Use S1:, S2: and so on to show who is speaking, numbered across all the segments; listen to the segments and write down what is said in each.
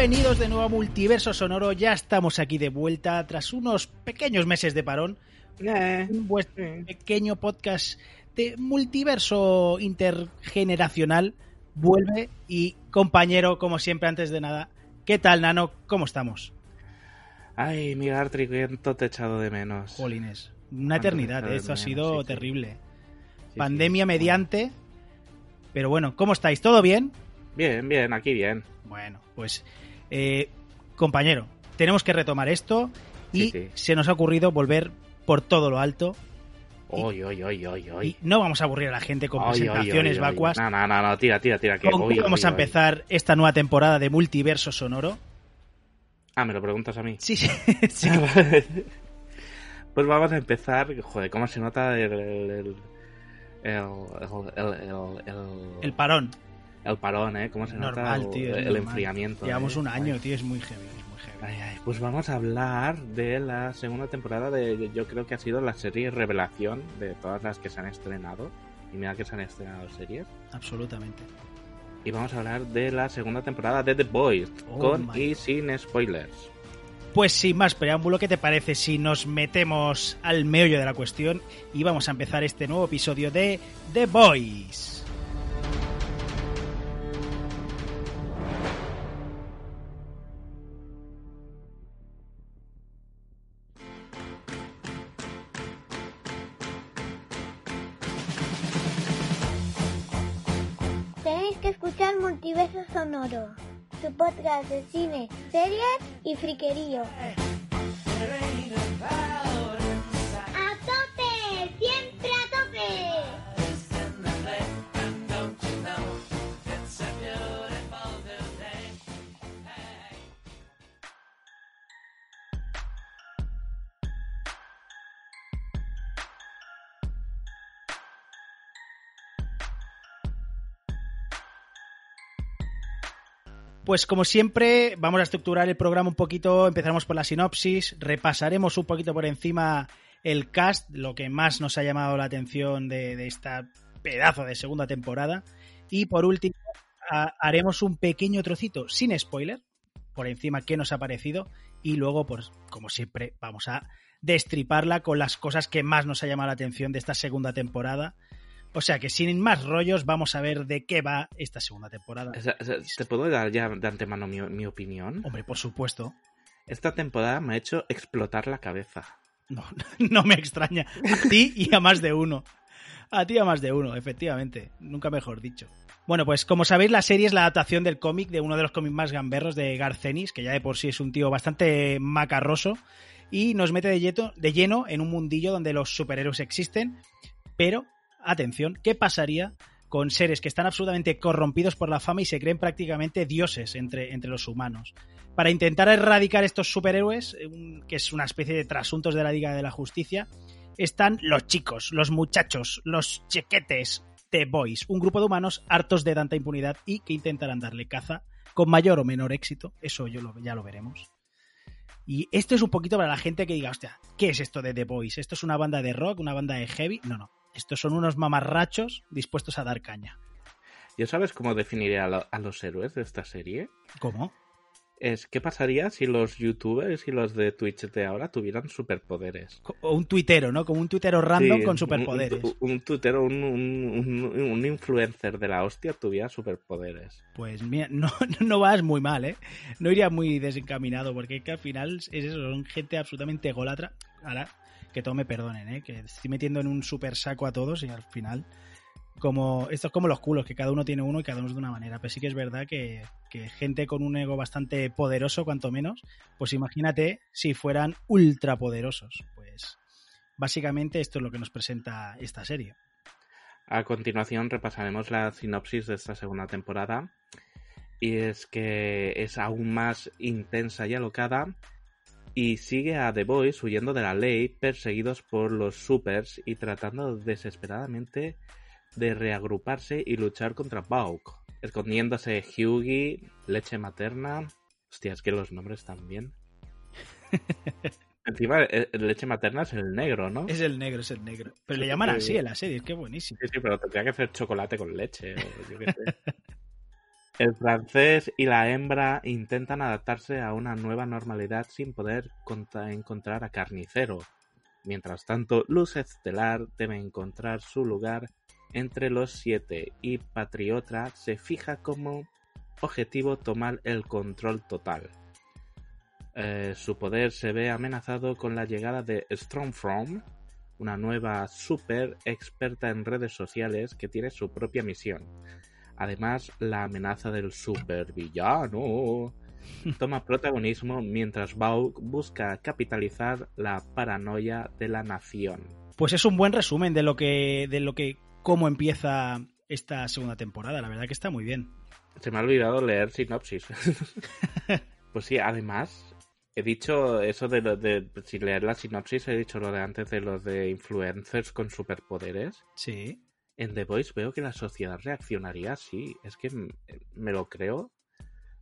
S1: Bienvenidos de nuevo a Multiverso Sonoro, ya estamos aquí de vuelta tras unos pequeños meses de parón.
S2: Eh,
S1: vuestro pequeño podcast de multiverso intergeneracional vuelve y compañero, como siempre, antes de nada, ¿qué tal, Nano? ¿Cómo estamos?
S2: Ay, mi Gartri, cuánto te he echado de menos.
S1: Jolines, una eternidad, ¿eh? esto ha sido
S2: sí.
S1: terrible.
S2: Sí,
S1: Pandemia
S2: sí.
S1: mediante, pero bueno, ¿cómo estáis? ¿Todo bien?
S2: Bien, bien, aquí bien.
S1: Bueno, pues eh, compañero, tenemos que retomar esto y
S2: Sí, sí.
S1: se nos ha ocurrido volver por todo lo alto
S2: Oy, oy, oy,
S1: y no vamos a aburrir a la gente con presentaciones vacuas.
S2: No, no, no, no, tira, tira, tira. Que
S1: ¿Con qué vamos a empezar esta nueva temporada de Multiverso Sonoro?
S2: Ah, me lo preguntas a mí.
S1: Sí, sí, sí.
S2: pues vamos a empezar. Joder, ¿cómo se nota el- el- El
S1: parón.
S2: El parón, ¿eh? ¿Cómo se nota
S1: Normal,
S2: el,
S1: tío. es
S2: el
S1: normal.
S2: enfriamiento?
S1: Llevamos
S2: ¿eh?
S1: un año,
S2: Ay.
S1: tío, es muy heavy, es muy heavy.
S2: Ay, ay, pues vamos a hablar de la segunda temporada de, yo creo que ha sido la serie revelación de todas las que se han estrenado. Y mira que se han estrenado series.
S1: Absolutamente.
S2: Y vamos a hablar de la segunda temporada de The Boys,
S1: Oh
S2: con
S1: my.
S2: y sin spoilers.
S1: Pues sin más preámbulo, ¿qué te parece si nos metemos al meollo de la cuestión y vamos a empezar este nuevo episodio de The Boys?
S3: Multiverso Sonoro, su podcast de cine, series y friquerío.
S1: Pues como siempre, vamos a estructurar el programa un poquito, empezaremos por la sinopsis, repasaremos un poquito por encima el cast, lo que más nos ha llamado la atención de, esta pedazo de segunda temporada, y por último ha- haremos un pequeño trocito sin spoiler, por encima qué nos ha parecido, y luego, pues como siempre, vamos a destriparla con las cosas que más nos ha llamado la atención de esta segunda temporada. O sea que sin más rollos, vamos a ver de qué va esta segunda temporada.
S2: ¿Te puedo dar ya de antemano mi, mi opinión?
S1: Hombre, por supuesto.
S2: Esta temporada me ha hecho explotar la cabeza.
S1: No, no me extraña. A ti y a más de uno. A ti y a más de uno, efectivamente. Nunca mejor dicho. Bueno, pues como sabéis, la serie es la adaptación del cómic de uno de los cómics más gamberros de Garcenis, que ya de por sí es un tío bastante macarroso, y nos mete de lleno en un mundillo donde los superhéroes existen, pero, atención, ¿qué pasaría con seres que están absolutamente corrompidos por la fama y se creen prácticamente dioses entre, entre los humanos? Para intentar erradicar estos superhéroes, eh, que es una especie de trasuntos de la Liga de la Justicia, están los chicos, los muchachos, los chequetes de Boys, un grupo de humanos hartos de tanta impunidad y que intentarán darle caza con mayor o menor éxito, eso yo ya lo veremos. Y esto es un poquito para la gente que diga, ¿qué es esto de The Boys? ¿Esto es una banda de rock, una banda de heavy? No, no. Estos son unos mamarrachos dispuestos a dar caña.
S2: ¿Yo sabes cómo definiría a, lo- a los héroes de esta serie?
S1: ¿Cómo?
S2: es ¿qué pasaría si los youtubers y los de Twitch de ahora tuvieran superpoderes?
S1: O un tuitero, ¿no? Como un tuitero random con superpoderes.
S2: Un, un, tuitero, un, un, influencer de la hostia tuviera superpoderes.
S1: Pues mira, no, no vas muy mal, ¿eh? No iría muy desencaminado, porque es que al final es eso, son gente absolutamente ególatra. Ahora, que todo me perdonen, ¿eh? Que estoy metiendo en un super saco a todos y al final como esto es como los culos, que cada uno tiene uno y cada uno es de una manera. Pero sí que es verdad que, gente con un ego bastante poderoso, cuanto menos, pues imagínate si fueran ultra poderosos. Pues básicamente esto es lo que nos presenta esta serie.
S2: A continuación repasaremos la sinopsis de esta segunda temporada. Y es que es aún más intensa y alocada. Y sigue a The Boys huyendo de la ley, perseguidos por los supers y tratando desesperadamente de reagruparse y luchar contra Bauk, escondiéndose Hughie, leche materna. Hostia, es que los nombres también. Encima, eh, leche materna es el negro, ¿no?
S1: Es el negro, es el negro. Pero le llaman así en la serie, es que buenísimo.
S2: Sí, sí, pero tendría que hacer chocolate con leche. el francés y la hembra intentan adaptarse a una nueva normalidad sin poder encontrar a Carnicero. Mientras tanto, Luz Estelar debe encontrar su lugar entre los siete y Patriota se fija como objetivo tomar el control total. Eh, su poder se ve amenazado con la llegada de Stormfront, una nueva super experta en redes sociales que tiene su propia misión. Además, la amenaza del supervillano toma protagonismo mientras Bauk busca capitalizar la paranoia de la nación.
S1: Pues es un buen resumen de lo que, de lo que cómo empieza esta segunda temporada. La verdad que está muy bien.
S2: Se me ha olvidado leer sinopsis. pues sí, además, he dicho eso de, lo de sin leer la sinopsis, he dicho lo de antes de los de influencers con superpoderes.
S1: Sí.
S2: En The Voice veo que la sociedad reaccionaría así. Es que me lo creo.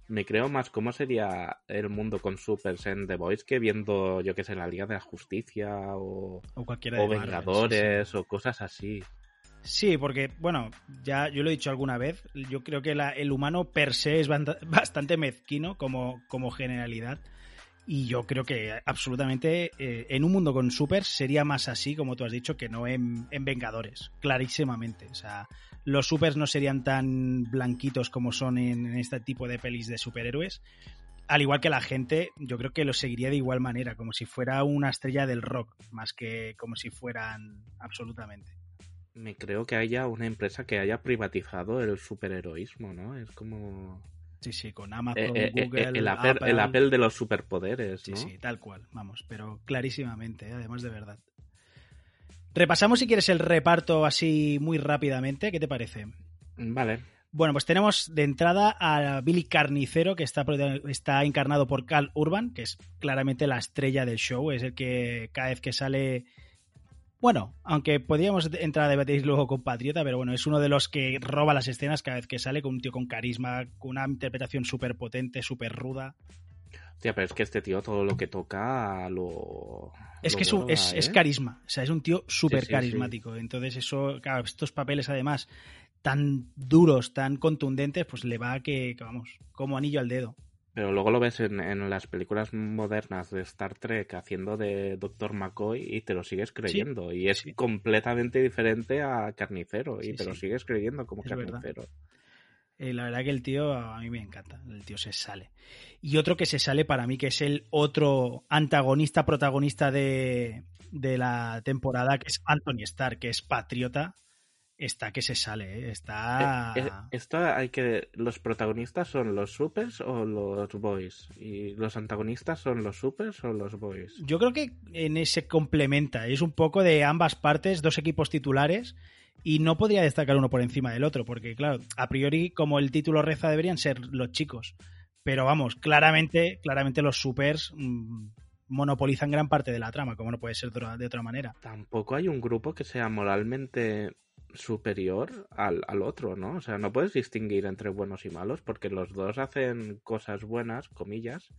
S2: Me creo más cómo sería el mundo con supers en The Voice que viendo, yo que sé, la Liga de la Justicia o,
S1: o,
S2: o Vengadores o cosas así.
S1: Sí, porque, bueno, ya yo lo he dicho alguna vez, yo creo que el humano per se es bastante mezquino como, como generalidad. Y yo creo que absolutamente eh, en un mundo con supers sería más así, como tú has dicho, que no en, Vengadores, clarísimamente. O sea, los supers no serían tan blanquitos como son en, en, este tipo de pelis de superhéroes. Al igual que la gente, yo creo que lo seguiría de igual manera, como si fuera una estrella del rock, más que como si fueran absolutamente
S2: me creo que haya una empresa que haya privatizado el superheroísmo, ¿no? Es como...
S1: Sí, sí, con Amazon, eh, eh, Google,
S2: el, Apple, el Apple de los superpoderes, ¿no?
S1: Sí, sí, tal cual, vamos, pero clarísimamente, ¿eh? además de verdad. Repasamos si quieres el reparto así muy rápidamente, ¿qué te parece?
S2: Vale.
S1: Bueno, pues tenemos de entrada a Billy Carnicero, que está, está encarnado por Cal Urban, que es claramente la estrella del show, es el que cada vez que sale bueno, aunque podríamos entrar a debatir luego con Patriota, pero bueno, es uno de los que roba las escenas cada vez que sale con un tío con carisma, con una interpretación súper potente, súper ruda.
S2: Hostia, pero es que este tío todo lo que toca lo.
S1: Es que es, es, ¿eh? carisma, o sea, es un tío súper carismático. Entonces, eso, claro, estos papeles además tan duros, tan contundentes, pues le va a que, vamos, como anillo al dedo.
S2: Pero luego lo ves en, las películas modernas de Star Trek haciendo de Doctor McCoy y te lo sigues creyendo. y es completamente diferente a Carnicero y te lo sigues creyendo como Carnicero.
S1: Eh, la verdad que el tío a mí me encanta. El tío se sale. Y otro que se sale para mí, que es el otro antagonista, protagonista de, de la temporada, que es Anthony Starr, que es patriota está que se sale, ¿eh? está...
S2: Eh, eh, hay que... ¿Los protagonistas son los supers o los boys? ¿Y los antagonistas son los supers o los boys?
S1: Yo creo que en ese complementa, es un poco de ambas partes, dos equipos titulares, y no podría destacar uno por encima del otro, porque claro, a priori, como el título reza, deberían ser los chicos. Pero vamos, claramente, claramente los supers... Mm, monopolizan gran parte de la trama, como no puede ser de otra manera.
S2: Tampoco hay un grupo que sea moralmente superior al, al, otro, ¿no? O sea, no puedes distinguir entre buenos y malos porque los dos hacen cosas buenas, comillas,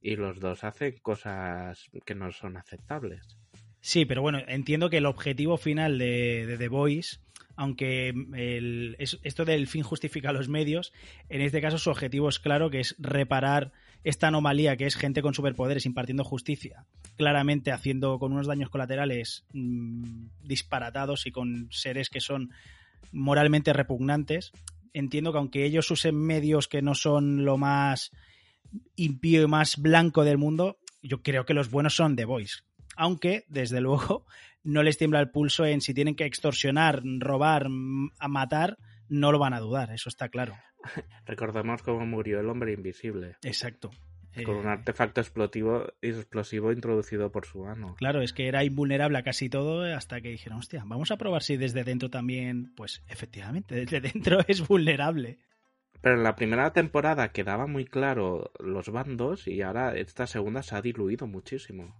S2: y los dos hacen cosas que no son aceptables.
S1: Sí, pero bueno, entiendo que el objetivo final de, The Voice aunque el, esto del fin justifica los medios, en este caso su objetivo es claro, que es reparar esta anomalía que es gente con superpoderes impartiendo justicia, claramente haciendo con unos daños colaterales mmm, disparatados y con seres que son moralmente repugnantes. Entiendo que aunque ellos usen medios que no son lo más impío y más blanco del mundo, yo creo que los buenos son The Voice. Aunque, desde luego, no les tiembla el pulso en si tienen que extorsionar, robar, a matar, no lo van a dudar, eso está claro.
S2: Recordemos cómo murió el hombre invisible.
S1: Exacto.
S2: Con un artefacto explosivo, explosivo introducido por su ano.
S1: Claro, es que era invulnerable a casi todo hasta que dijeron, hostia, vamos a probar si desde dentro también, pues efectivamente, desde dentro es vulnerable.
S2: Pero en la primera temporada quedaba muy claro los bandos y ahora esta segunda se ha diluido muchísimo.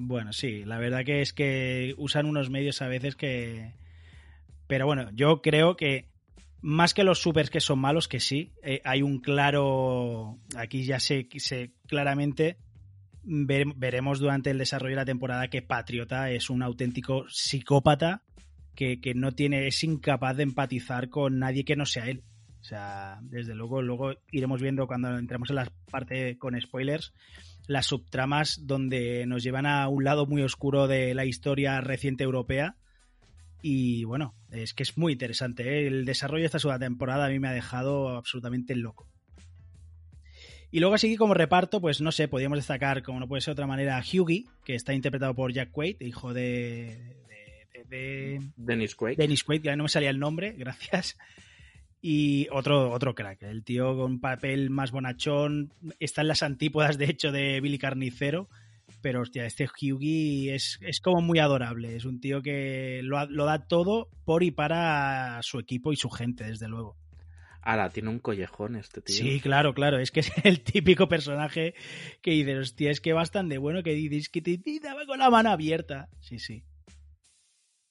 S1: Bueno, sí, la verdad que es que usan unos medios a veces que... Pero bueno, yo creo que más que los supers que son malos, que sí, eh, hay un claro, aquí ya sé claramente, ver, veremos durante el desarrollo de la temporada que Patriota es un auténtico psicópata que, que, no tiene, es incapaz de empatizar con nadie que no sea él. O sea, desde luego, luego iremos viendo cuando entremos en la parte con spoilers, las subtramas donde nos llevan a un lado muy oscuro de la historia reciente europea y bueno, es que es muy interesante. ¿eh? El desarrollo de esta segunda temporada a mí me ha dejado absolutamente loco. Y luego así como reparto, pues no sé, podríamos destacar, como no puede ser de otra manera, a Hughie, que está interpretado por Jack Quaid, hijo de... de, de
S2: Dennis Quaid.
S1: Dennis Quaid, que no me salía el nombre, gracias. Y otro, otro crack, el tío con papel más bonachón, está en las antípodas, de hecho, de Billy Carnicero, pero hostia, este Hughie es, es como muy adorable. Es un tío que lo, lo, da todo por y para su equipo y su gente, desde luego.
S2: Ahora, tiene un collejón este tío.
S1: Sí, claro, claro. Es que es el típico personaje que dice, hostia, es que bastante bueno que dices que te daba con la mano abierta. Sí, sí.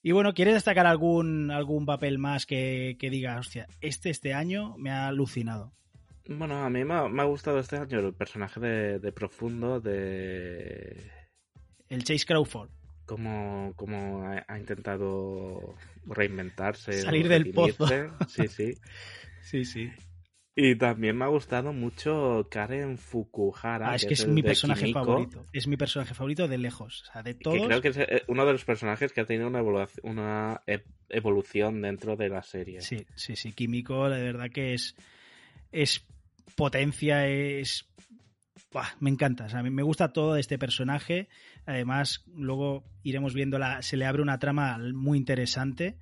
S1: Y bueno, ¿quieres destacar algún, algún papel más que, que diga, hostia, este este año me ha alucinado?
S2: Bueno, a mí me ha, me ha, gustado este año el personaje de, de, Profundo de...
S1: El Chase Crawford.
S2: Como, como ha, ha, intentado reinventarse.
S1: Salir del pozo.
S2: Sí, sí.
S1: sí, sí.
S2: Y también me ha gustado mucho Karen Fukuhara.
S1: Ah, es que, que es, es mi personaje Kimiko. favorito. Es mi personaje favorito de lejos. O sea, de todos.
S2: Que creo que es eh, uno de los personajes que ha tenido una evolución, una evolución dentro de la serie.
S1: Sí, sí, sí. Kimiko, la verdad que es. Es potencia, es... Me encanta, o sea, me gusta todo de este personaje. Además, luego iremos viendo, la, se le abre una trama muy interesante.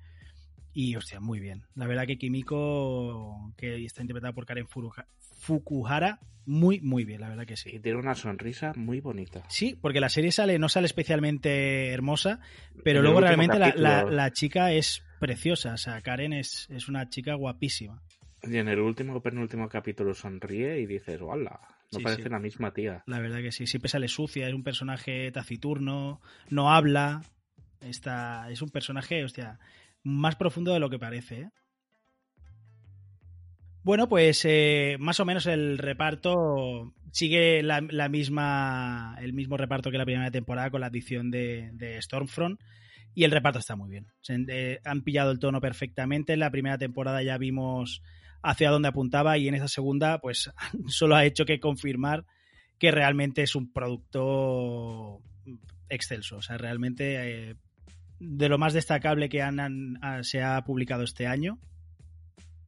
S1: Y, hostia, muy bien. La verdad que Kimiko, que está interpretada por Karen Fukuhara, muy, muy bien, la verdad que sí.
S2: Y tiene una sonrisa muy bonita.
S1: Sí, porque la serie sale, no sale especialmente hermosa, pero luego realmente la, la, la, chica es preciosa. O sea, Karen es, es una chica guapísima.
S2: Y en el último penúltimo capítulo sonríe y dices, ¡hola! No
S1: Sí,
S2: parece
S1: sí.
S2: la misma tía.
S1: La verdad que sí, siempre sale sucia, es un personaje taciturno, no habla. Está, es un personaje, hostia, más profundo de lo que parece. ¿eh? Bueno, pues eh, más o menos el reparto sigue la, misma, el mismo reparto que la primera temporada con la adición de, Stormfront. Y el reparto está muy bien. Eh, han pillado el tono perfectamente. En la primera temporada ya vimos hacia dónde apuntaba y en esta segunda pues solo ha hecho que confirmar que realmente es un producto excelso. O sea, realmente de lo más destacable que han, han, se ha publicado este año.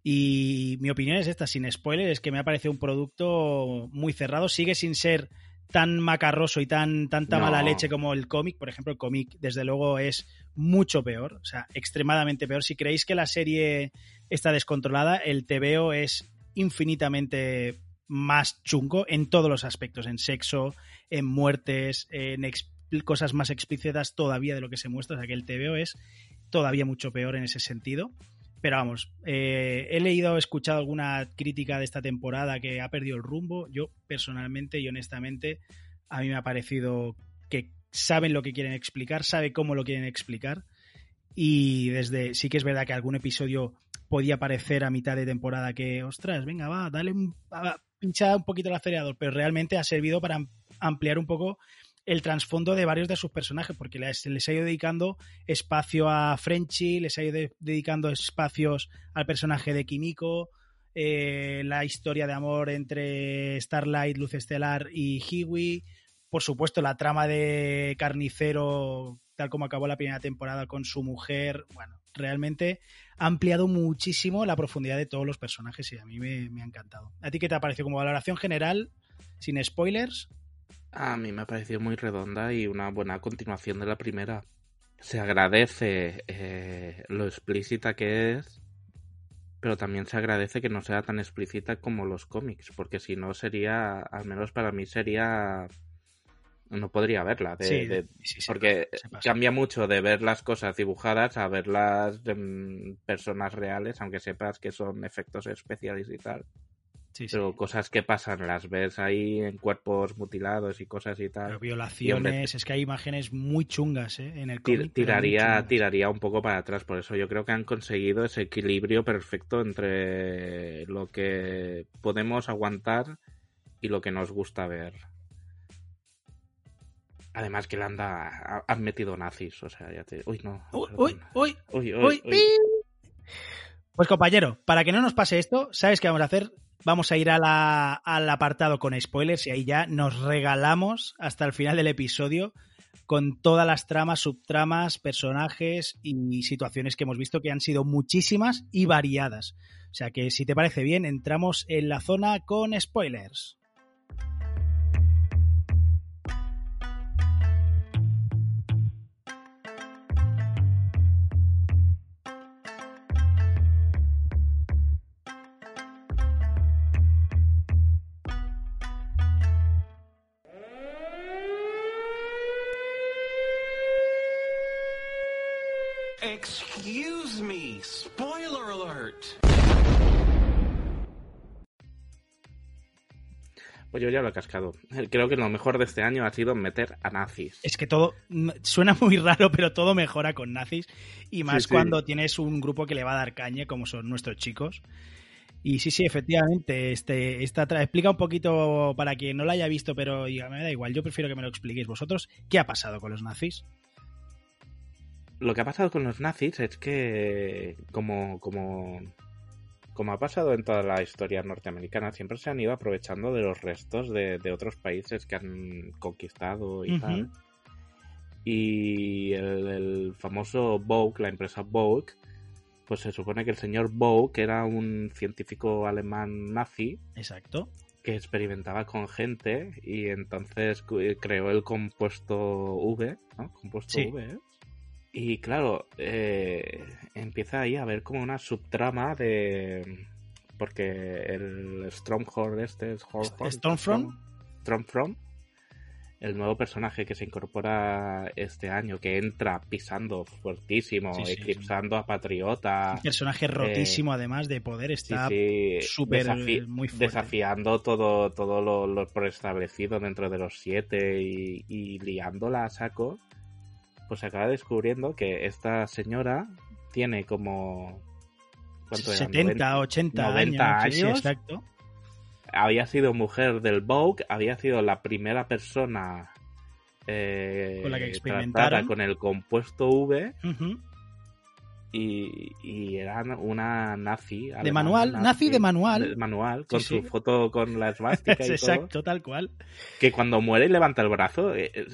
S1: Y mi opinión es esta, sin spoiler, es que me ha parecido un producto muy cerrado. Sigue sin ser tan macarroso y tan tanta no. mala leche como el cómic. Por ejemplo, el cómic, desde luego, es mucho peor, o sea, extremadamente peor. Si creéis que la serie está descontrolada, el TVO es infinitamente más chungo en todos los aspectos, en sexo, en muertes, en cosas más explícitas todavía de lo que se muestra. O sea, que el TVO es todavía mucho peor en ese sentido. Pero vamos, eh, he leído, he escuchado alguna crítica de esta temporada que ha perdido el rumbo. Yo personalmente y honestamente, a mí me ha parecido que saben lo que quieren explicar, sabe cómo lo quieren explicar. Y desde, sí que es verdad que algún episodio podía parecer a mitad de temporada que, ostras, venga, va, dale un, va, pincha un poquito el acelerador, pero realmente ha servido para ampliar un poco el trasfondo de varios de sus personajes, porque les, les ha ido dedicando espacio a Frenchy, les ha ido de- dedicando espacios al personaje de Kimiko, eh, la historia de amor entre Starlight, Luz Estelar y Hiwi, por supuesto la trama de Carnicero, tal como acabó la primera temporada con su mujer, bueno, realmente ha ampliado muchísimo la profundidad de todos los personajes y a mí me, me ha encantado. ¿A ti qué te ha parecido como valoración general, sin spoilers?
S2: A mí me ha parecido muy redonda y una buena continuación de la primera. Se agradece eh, lo explícita que es, pero también se agradece que no sea tan explícita como los cómics, porque si no sería, al menos para mí sería... No podría verla. de-
S1: Sí,
S2: de-
S1: sí, sí,
S2: porque cambia mucho de ver las cosas dibujadas a verlas en personas reales, aunque sepas que son efectos especiales y tal.
S1: Sí, sí.
S2: Pero cosas que pasan, las ves ahí en cuerpos mutilados y cosas y tal.
S1: Pero violaciones, es que hay imágenes muy chungas ¿eh? en el cómic.
S2: tiraría, tiraría un poco para atrás. Por eso yo creo que han conseguido ese equilibrio perfecto entre lo que podemos aguantar y lo que nos gusta ver. Además que le anda, ha- han metido nazis, o sea, ya te... Uy, no.
S1: Uy, uy, uy,
S2: Uy, uy,
S1: uy. Pues compañero, para que no nos pase esto, ¿sabes qué vamos a hacer? Vamos a ir al apartado con spoilers y ahí ya nos regalamos hasta el final del episodio con todas las tramas, subtramas, personajes y situaciones que hemos visto que han sido muchísimas y variadas. O sea que si te parece bien, entramos en la zona con spoilers.
S2: Ya lo he cascado. Creo que lo mejor de este año ha sido meter a nazis.
S1: Es que todo mm, suena muy raro, pero todo mejora con nazis. Y más
S2: Sí, sí.
S1: cuando tienes un grupo que le va a dar caña, como son nuestros chicos. Y sí, sí, efectivamente, este, esta explica un poquito para quien no la haya visto, pero diga, me da igual, yo prefiero que me lo expliquéis vosotros. ¿Qué ha pasado con los nazis?
S2: Lo que ha pasado con los nazis es que, como, como, como ha pasado en toda la historia norteamericana, siempre se han ido aprovechando de los restos de, de otros países que han conquistado y tal. Y el, el famoso Vogue, la empresa Vogue, pues se supone que el señor Vogue era un científico alemán nazi
S1: Exacto.
S2: que experimentaba con gente y entonces creó el compuesto V, ¿no? Compuesto
S1: Sí.
S2: V. ¿eh? Y claro, eh, empieza ahí a haber como una subtrama de... Porque el Stromhorn este es...
S1: Stormfront.
S2: Stormfront, el nuevo personaje que se incorpora este año, que entra pisando fuertísimo,
S1: Sí, sí,
S2: eclipsando a Patriota.
S1: Un personaje rotísimo, además de poder,
S2: eh,
S1: está súper,
S2: desafi-
S1: muy fuerte.
S2: desafiando todo, todo lo, lo preestablecido dentro de los siete y, y liándola a saco, pues se acaba descubriendo que esta señora tiene como... ¿cuánto era?
S1: 70,
S2: 90
S1: 80
S2: 90
S1: años. Exacto.
S2: Había sido mujer del Vogue, había sido la primera persona eh,
S1: Con la que experimentaron.
S2: con el compuesto V y, y era una nazi.
S1: De manual, nazi de manual.
S2: de manual, con
S1: Sí, sí.
S2: su foto con la esvástica y todo.
S1: Exacto, tal cual.
S2: Que cuando muere y levanta el brazo, eh, eh,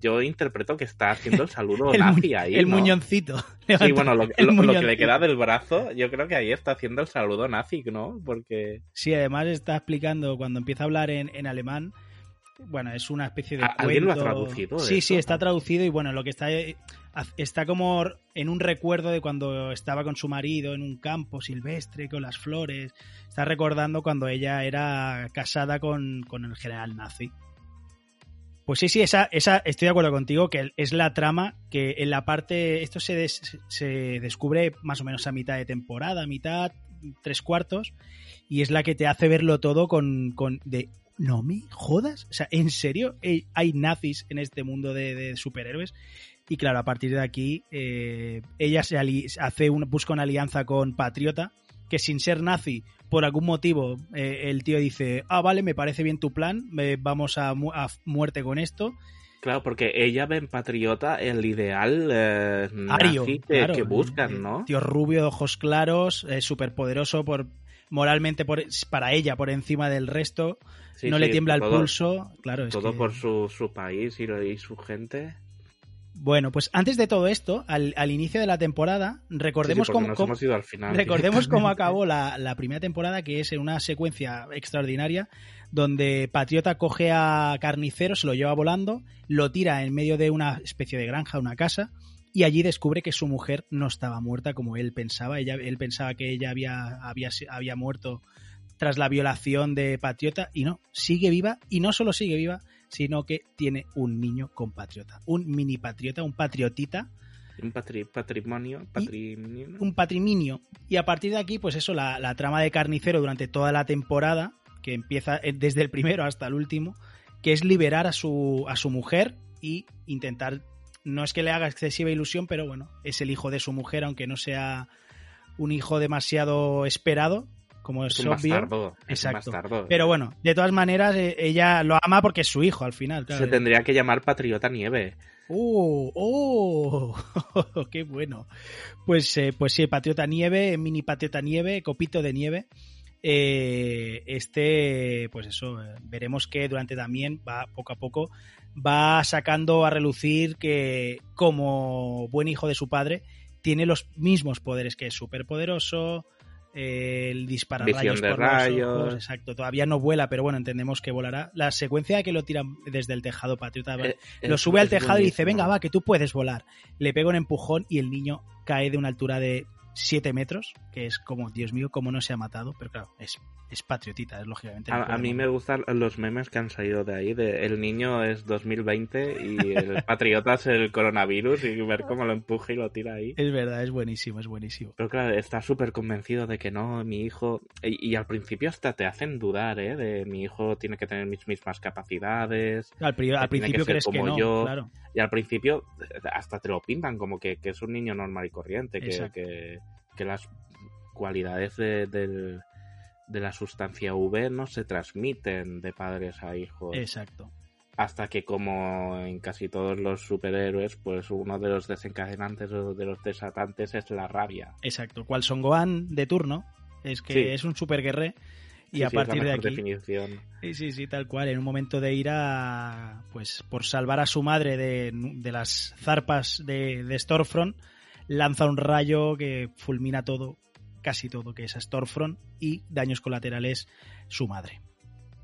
S2: yo interpreto que está haciendo el saludo
S1: El,
S2: nazi ahí.
S1: el
S2: ¿no?
S1: muñoncito.
S2: Sí, bueno, lo, que le queda del brazo, yo creo que ahí está haciendo el saludo nazi, ¿no? Porque
S1: Sí, además está explicando cuando empieza a hablar en, en alemán. Bueno, es una especie de.
S2: ¿A- alguien lo ha traducido
S1: Sí,
S2: esto?
S1: sí, está traducido y bueno, lo que está. eh, Está como en un recuerdo de cuando estaba con su marido en un campo silvestre con las flores. Está recordando cuando ella era casada con, con el general nazi. Pues sí, sí, esa, esa, estoy de acuerdo contigo que es la trama que en la parte, esto se, des- se descubre más o menos a mitad de temporada, mitad, tres cuartos, y es la que te hace verlo todo con, con de, no me jodas, o sea, ¿en serio hay nazis en este mundo de, superhéroes? Y claro, a partir de aquí, eh, ella se hace busca una alianza con Patriota, que sin ser nazi, por algún motivo, eh, el tío dice, ah, vale, me parece bien tu plan, eh, vamos a, mu- a muerte con esto.
S2: Claro, porque ella ve en Patriota el ideal eh,
S1: Ario,
S2: nazi que,
S1: claro,
S2: que buscan, ¿no?
S1: Tío rubio, de ojos claros, eh, súper poderoso por, moralmente por, para ella por encima del resto.
S2: Sí,
S1: no
S2: sí,
S1: le tiembla el pulso. Claro, es
S2: Todo
S1: que-
S2: por su, su país y, y su gente.
S1: Bueno, pues antes de todo esto, al, al inicio de la temporada,
S2: Sí, sí,
S1: recordemos cómo,
S2: al final.
S1: Recordemos cómo acabó la, la primera temporada, que es en una secuencia extraordinaria, donde Patriota coge a Carnicero, se lo lleva volando, lo tira en medio de una especie de granja, una casa, y allí descubre que su mujer no estaba muerta como él pensaba. Ella, él pensaba que ella había, había, había muerto tras la violación de Patriota, y no, sigue viva, y no solo sigue viva, sino que tiene un niño con Patriota, un mini Patriota, un patriotita,
S2: Un patri- patrimonio, patrimonio.
S1: un patrimonio. Y a partir de aquí, pues eso, la, la trama de Carnicero durante toda la temporada, que empieza eh, desde el primero hasta el último, que es liberar a su, a su mujer y intentar, no es que le haga excesiva ilusión, pero bueno, es el hijo de su mujer, aunque no sea un hijo demasiado esperado, como es,
S2: Es un
S1: obvio.
S2: bastardo. un
S1: Exacto. Pero bueno, de todas maneras, eh, ella lo ama porque es su hijo al final. claro.
S2: Se tendría que llamar Patriota Nieve.
S1: ¡Oh! ¡Oh! ¡Qué bueno! Pues, eh, pues sí, Patriota Nieve, Mini Patriota Nieve, Copito de Nieve. Eh, este, pues eso, eh, veremos que durante también va poco a poco, va sacando a relucir que como buen hijo de su padre, tiene los mismos poderes que es superpoderoso, eh, el disparar rayos
S2: de
S1: por los ojos, exacto, todavía no vuela, pero bueno, entendemos que volará. La secuencia que lo tiran desde el tejado Patriota
S2: Eh,
S1: lo sube al tejado y dice, venga, va, que tú puedes volar. Le pega un empujón y el niño cae de una altura de 7 metros, que es como, Dios mío, cómo no se ha matado, pero claro, es, es patriotita, es lógicamente.
S2: A, mí me gustan los memes que han salido de ahí, de el niño es 2020 y el patriota es el coronavirus y ver cómo lo empuja y lo tira ahí.
S1: Es verdad, es buenísimo, es buenísimo.
S2: Pero claro, está súper convencido de que no, mi hijo... Y, y al principio hasta te hacen dudar, ¿eh? De mi hijo tiene que tener mis mismas capacidades.
S1: Al, pri- al
S2: que
S1: principio
S2: que
S1: crees que
S2: como
S1: no,
S2: yo.
S1: claro.
S2: Y al principio hasta te lo pintan como que, que es un niño normal y corriente, que, Que, las cualidades de, de la sustancia V no se transmiten de padres a hijos.
S1: Exacto.
S2: Hasta que como en casi todos los superhéroes, pues uno de los desencadenantes o de los desatantes es la rabia.
S1: Exacto. Cual Son Gohan de turno, es que
S2: Sí.
S1: es un super guerré. Y
S2: Sí,
S1: a
S2: sí, es la
S1: partir de aquí.
S2: definición.
S1: Sí, sí, sí, tal cual. En un momento de ira, pues por salvar a su madre de, de las zarpas de, de Stormfront, lanza un rayo que fulmina todo, casi todo, que es a Stormfront, y daños colaterales su madre.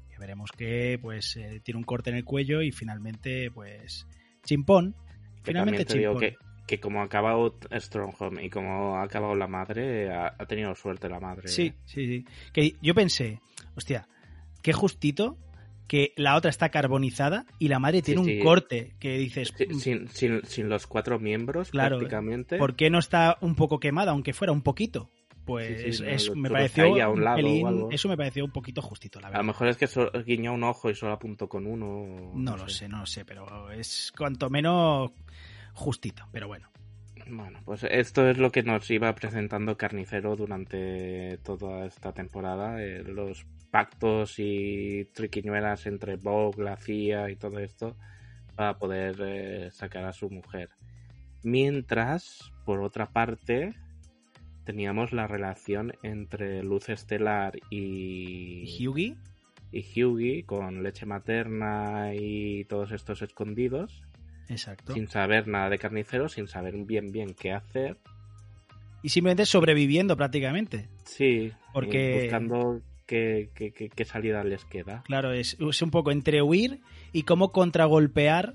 S1: Que veremos que pues eh, tiene un corte en el cuello y finalmente, pues, chimpón.
S2: Que
S1: Finalmente
S2: digo
S1: chimpón.
S2: que, que como ha acabado Stronghold y como ha acabado la madre, ha, ha tenido suerte la madre.
S1: Sí, sí, sí. Que yo pensé, hostia, qué justito que la otra está carbonizada y la madre tiene
S2: sí.
S1: un corte que dices,
S2: Sí, Sin, sin, sin los cuatro miembros,
S1: Claro,
S2: prácticamente.
S1: ¿por qué no está un poco quemada, aunque fuera un poquito? Pues
S2: Sí, no,
S1: me pareció
S2: a un lado
S1: pelín- eso me pareció un poquito justito, la
S2: A
S1: verdad.
S2: lo mejor es que so- guiñó un ojo y solo apuntó con uno.
S1: No lo sé, no lo sé, pero es cuanto menos justito, pero bueno.
S2: Bueno, pues esto es lo que nos iba presentando Carnicero durante toda esta temporada. eh, los pactos y triquiñuelas entre Vogue, la CIA y todo esto para poder eh, sacar a su mujer. Mientras, por otra parte, teníamos la relación entre Luz Estelar y,
S1: ¿Y Hyugi
S2: con leche materna y todos estos escondidos
S1: Exacto.
S2: sin saber nada de carnicero, sin saber bien bien qué hacer.
S1: Y simplemente sobreviviendo prácticamente.
S2: Sí,
S1: Porque-
S2: buscando qué, qué- qué- qué salida les queda.
S1: Claro, es, es un poco entre huir y cómo contragolpear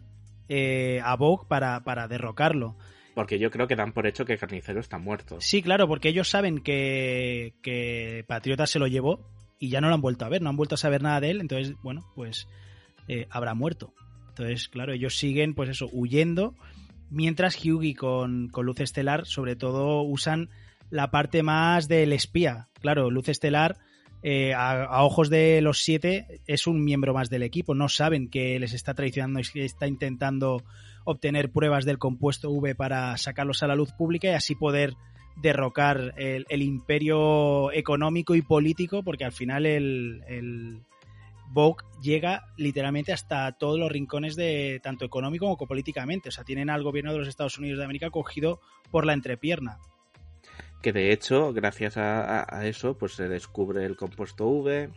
S1: eh, a Vogue para, para derrocarlo.
S2: Porque yo creo que dan por hecho que carnicero está muerto.
S1: Sí, claro, porque ellos saben que, que Patriota se lo llevó y ya no lo han vuelto a ver, no han vuelto a saber nada de él, entonces, bueno, pues eh, habrá muerto. Entonces, claro, ellos siguen, pues eso, huyendo, mientras Hyugi con, con Luz Estelar, sobre todo, usan la parte más del espía. Claro, Luz Estelar, eh, a, ojos de los siete, es un miembro más del equipo, no saben que les está traicionando y que está intentando obtener pruebas del compuesto V para sacarlos a la luz pública y así poder derrocar el, imperio económico y político, porque al final el Vogue llega literalmente hasta todos los rincones de tanto económico como políticamente. O sea, tienen al gobierno de los Estados Unidos de América cogido por la entrepierna.
S2: Que de hecho, gracias a, a eso, pues se descubre el compuesto V.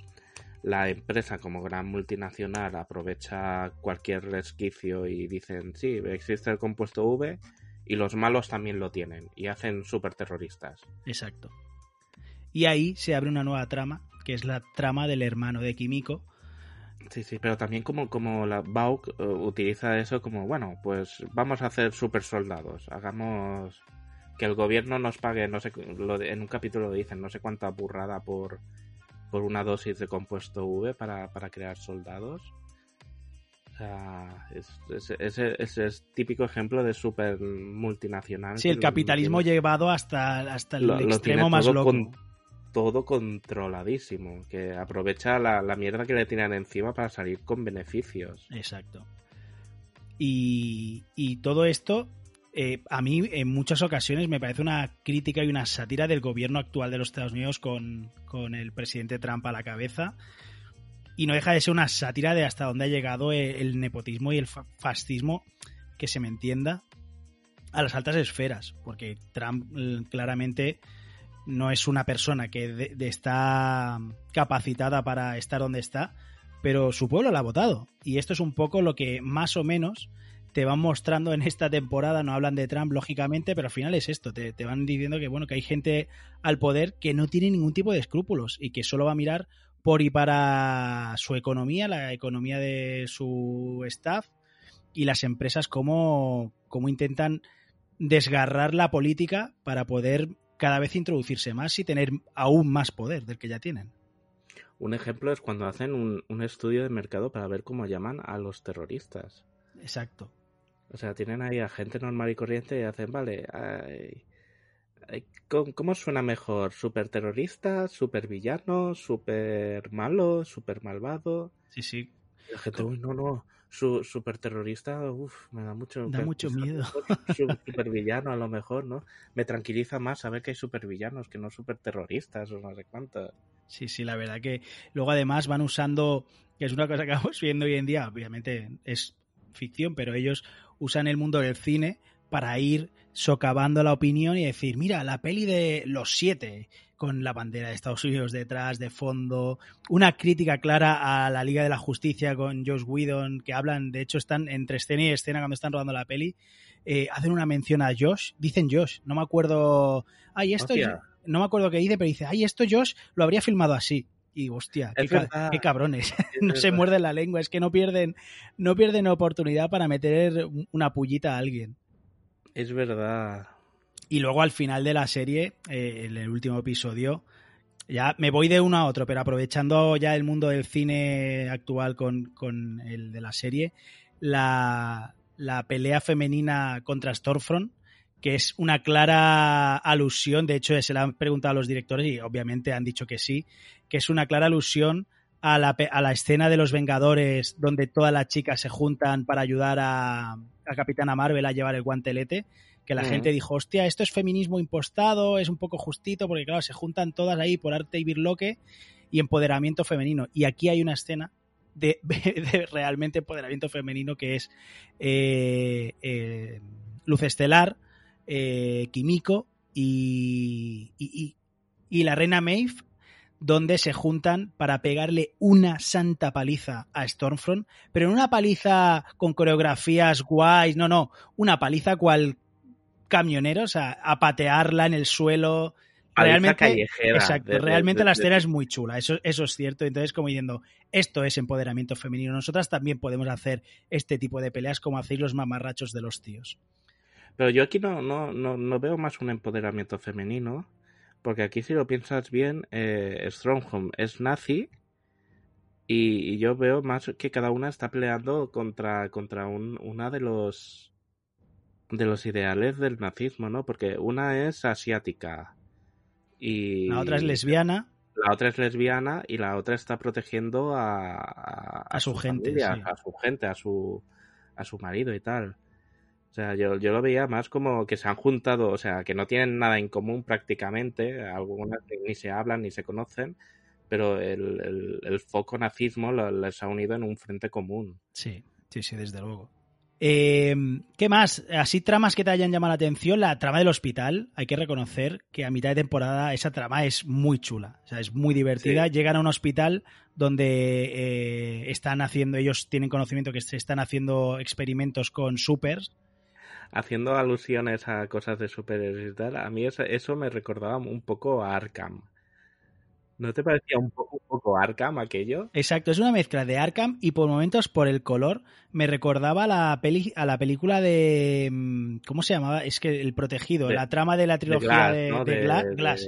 S2: La empresa, como gran multinacional, aprovecha cualquier resquicio y dicen, sí, existe el compuesto V y los malos también lo tienen y hacen super terroristas.
S1: Exacto. Y ahí se abre una nueva trama, que es la trama del hermano de Kimiko.
S2: Sí, sí, pero también como, como la Bauk uh, utiliza eso como, bueno, pues vamos a hacer super soldados, hagamos que el gobierno nos pague, no sé, lo de, en un capítulo dicen, no sé cuánta burrada por, por una dosis de compuesto V para, para crear soldados. O sea, es, es, es, es, típico ejemplo de super multinacional.
S1: Sí, el capitalismo lo, llevado hasta, hasta el lo, extremo lo más loco.
S2: Con, todo controladísimo, que aprovecha la, la, mierda que le tiran encima para salir con beneficios.
S1: Exacto. Y, y todo esto, eh, a mí en muchas ocasiones me parece una crítica y una sátira del gobierno actual de los Estados Unidos con, con el presidente Trump a la cabeza y no deja de ser una sátira de hasta dónde ha llegado el nepotismo y el fascismo, que se me entienda, a las altas esferas, porque Trump claramente no es una persona que está capacitada para estar donde está, pero su pueblo la ha votado. Y esto es un poco lo que más o menos te van mostrando en esta temporada. No hablan de Trump, lógicamente, pero al final es esto. Te, te van diciendo que, bueno, que hay gente al poder que no tiene ningún tipo de escrúpulos y que solo va a mirar por y para su economía, la economía de su staff y las empresas cómo, cómo intentan desgarrar la política para poder cada vez introducirse más y tener aún más poder del que ya tienen.
S2: Un ejemplo es cuando hacen un, un estudio de mercado para ver cómo llaman a los terroristas.
S1: Exacto.
S2: O sea, tienen ahí a gente normal y corriente y hacen, vale, ay, ¿Cómo suena mejor? ¿Super terrorista? ¿Super villano? ¿Super malo? ¿Super malvado?
S1: Sí, sí.
S2: La gente, uy, no, no. Su, super terrorista, uff, me da mucho,
S1: da mucho miedo.
S2: Super villano, a lo mejor, ¿no? Me tranquiliza más saber que hay super villanos que no super terroristas o no sé cuánto.
S1: Sí, sí, la verdad que luego además van usando, que es una cosa que vamos viendo hoy en día, obviamente es ficción, pero ellos usan el mundo del cine para ir socavando la opinión y decir, mira, la peli de los siete, con la bandera de Estados Unidos detrás, de fondo, una crítica clara a la Liga de la Justicia con Josh Whedon, que hablan, de hecho están entre escena y escena cuando están rodando la peli, eh, hacen una mención a Josh, dicen Josh, no me acuerdo, ay, esto, Hostia. no me acuerdo qué dice, pero dice, ay, esto Josh lo habría filmado así. Y hostia, qué, ca qué, cabrones. no se muerden la lengua, es que no pierden, no pierden oportunidad para meter una pullita a alguien.
S2: Es verdad.
S1: Y luego al final de la serie, eh, en el último episodio, ya me voy de uno a otro, pero aprovechando ya el mundo del cine actual con, con el de la serie, la, la, pelea femenina contra Stormfront, que es una clara alusión, de hecho se la han preguntado a los directores y obviamente han dicho que sí, que es una clara alusión a la, a la escena de los Vengadores donde todas las chicas se juntan para ayudar a, a Capitana Marvel a llevar el guantelete, que la uh -huh. gente dijo, hostia, esto es feminismo impostado, es un poco justito, porque claro, se juntan todas ahí por arte y birloque y empoderamiento femenino. Y aquí hay una escena de, de realmente empoderamiento femenino que es eh, eh, Luz Estelar, eh, Kimiko y, y, y, y la reina Maeve donde se juntan para pegarle una santa paliza a Stormfront, pero no una paliza con coreografías guays, no, no, una paliza cual camionero, o sea, a patearla en el suelo. Realmente, exacto, de, realmente de, de, la escena es muy chula, eso, eso es cierto. Entonces, como diciendo, esto es empoderamiento femenino. Nosotras también podemos hacer este tipo de peleas como hacéis los mamarrachos de los tíos.
S2: Pero yo aquí no, no, no, no veo más un empoderamiento femenino, porque aquí si lo piensas bien, eh, Stronghold es nazi y, y, yo veo más que cada una está peleando contra, contra un, una de los de los ideales del nazismo, ¿no? Porque una es asiática y
S1: la otra es lesbiana.
S2: La otra es lesbiana y la otra está protegiendo a, a,
S1: a su, su, gente,
S2: familia,
S1: sí.
S2: a su gente, a su a su marido y tal. O sea, yo, yo lo veía más como que se han juntado, o sea, que no tienen nada en común prácticamente, algunas ni se hablan ni se conocen, pero el, el- el foco nazismo lo- les ha unido en un frente común.
S1: Sí, sí, sí, desde luego. Eh, ¿Qué más? Así tramas que te hayan llamado la atención. La trama del hospital, hay que reconocer que a mitad de temporada esa trama es muy chula. O sea, es muy divertida.
S2: Sí.
S1: Llegan a un hospital donde eh, están haciendo, ellos tienen conocimiento que se están haciendo experimentos con supers.
S2: Haciendo alusiones a cosas de superhéroes y tal, a mí eso, eso me recordaba un poco a Arkham. ¿No te parecía un poco, un poco Arkham aquello?
S1: Exacto, es una mezcla de Arkham y por momentos por el color me recordaba a la peli, a la película de mm, ¿cómo se llamaba? Es que el protegido,
S2: De-
S1: la trama de la
S2: De
S1: trilogía
S2: Glass,
S1: de,
S2: ¿no?
S1: de Gla- Glass.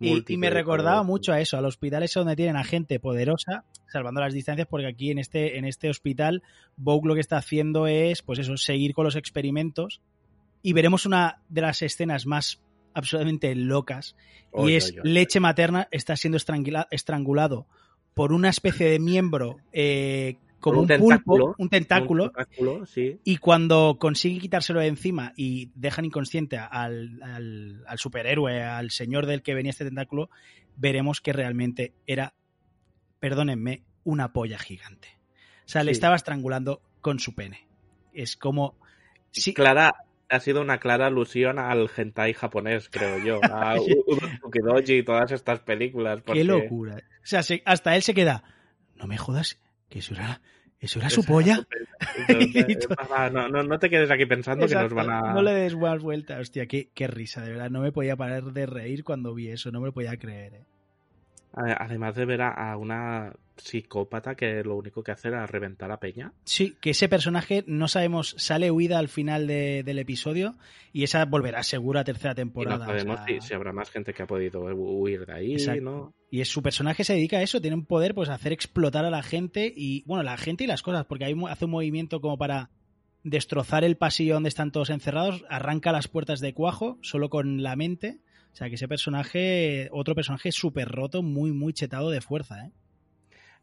S1: Y, me recordaba
S2: color.
S1: mucho a eso, al hospital ese donde tienen a gente poderosa, salvando las distancias, porque aquí en este, en este hospital, Vogue lo que está haciendo es, pues eso, seguir con los experimentos. Y veremos una de las escenas más absolutamente locas, y es
S2: oy, oy.
S1: leche materna está siendo estrangula- estrangulado por una especie de miembro eh, como un,
S2: Un
S1: pulpo, un tentáculo,
S2: Un tentáculo, sí.
S1: y cuando consigue quitárselo de encima y dejan inconsciente al, al- al superhéroe, al señor del que venía este tentáculo, veremos que realmente era, perdónenme, una polla gigante. O sea, le estaba estrangulando con su pene. Es como... Sí,
S2: Clara, ha sido una clara alusión al hentai japonés, creo yo. A Udoji y todas estas películas. porque-
S1: qué locura. O sea, se- hasta él se queda... No me jodas, que eso era, eso era su polla.
S2: Entonces, no, no, no te quedes aquí pensando que nos van a...
S1: No le des más vuelta. Hostia, qué, qué risa, de verdad. No me podía parar de reír cuando vi eso. No me lo podía creer. eh.
S2: Además de ver a una psicópata que lo único que hace era reventar a Peña.
S1: Sí, que ese personaje no sabemos, sale huida al final de- del episodio y esa volverá seguro a tercera
S2: Y
S1: temporada. o
S2: sabemos
S1: sea,
S2: si, si habrá más gente que ha podido hu- huir de ahí,
S1: Exacto.
S2: ¿no?
S1: Y es, su personaje se dedica a eso, tiene un poder, pues, a hacer explotar a la gente y, bueno, la gente y las cosas, porque mu- hace un movimiento como para destrozar el pasillo donde están todos encerrados, arranca las puertas de cuajo solo con la mente. O sea, que ese personaje, otro personaje súper roto, muy, muy chetado de fuerza, ¿eh?